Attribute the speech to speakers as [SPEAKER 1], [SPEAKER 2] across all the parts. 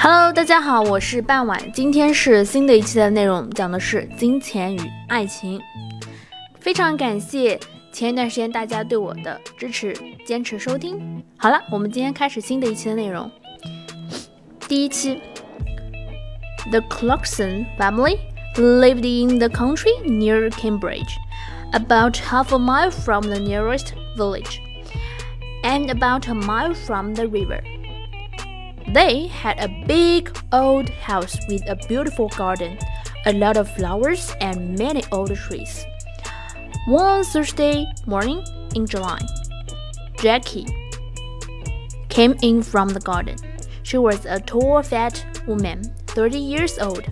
[SPEAKER 1] Hello，大家好，我是半晚，今天是新的一期的内容，讲的是金钱与爱情。非常感谢前一段时间大家对我的支持，坚持收听。好了，我们今天开始新的一期的内容。第一期，The Clarkson family lived in the country near Cambridge, about half a mile from the nearest village, and about a mile from the river. They had a big old house with a beautiful garden, a lot of flowers, and many old trees. One Thursday morning in July, Jackie came in from the garden. She was a tall, fat woman, 30 years old.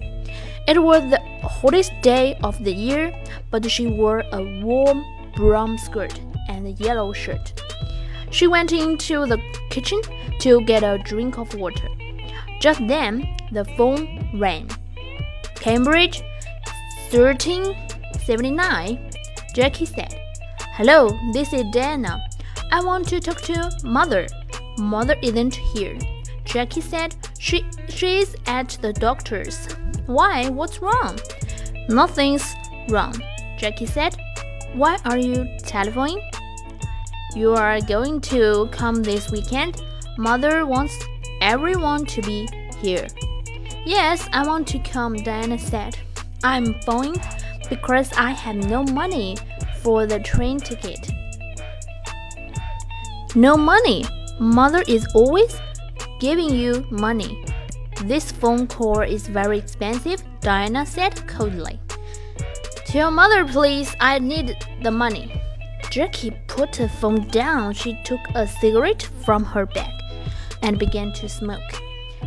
[SPEAKER 1] It was the hottest day of the year, but she wore a warm brown skirt and a yellow shirt. She went into the kitchen to get a drink of water. Just then, the phone rang. Cambridge, 1379, Jackie said. Hello, this is Diana. I want to talk to Mother. Mother isn't here. Jackie said she she's at the doctor's. Why? What's wrong? Nothing's wrong, Jackie said. Why are you telephoning? You are going to come this weekend? Mother wants everyone to be here. Yes, I want to come, Diana said. I'm phoning because I have no money for the train ticket. No money? Mother is always giving you money. This phone call is very expensive, Diana said coldly. Tell mother, please, I need the money. Jackie put the phone down. She took a cigarette from her bag and began to smoke.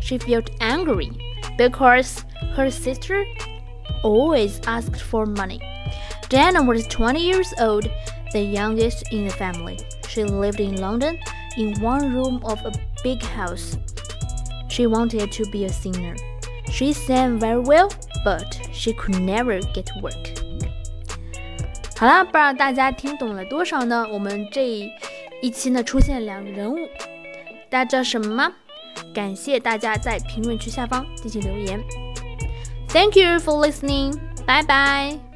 [SPEAKER 1] She felt angry because her sister always asked for money. Diana was 20 years old, the youngest in the family. She lived in London in one room of a big house. She wanted to be a singer. She sang very well, but she could never get work. 好了，不知道大家听懂了多少呢？我们这一期呢出现两个人物，大家知道什么吗？感谢大家在评论区下方进行留言。Thank you for listening. Bye bye.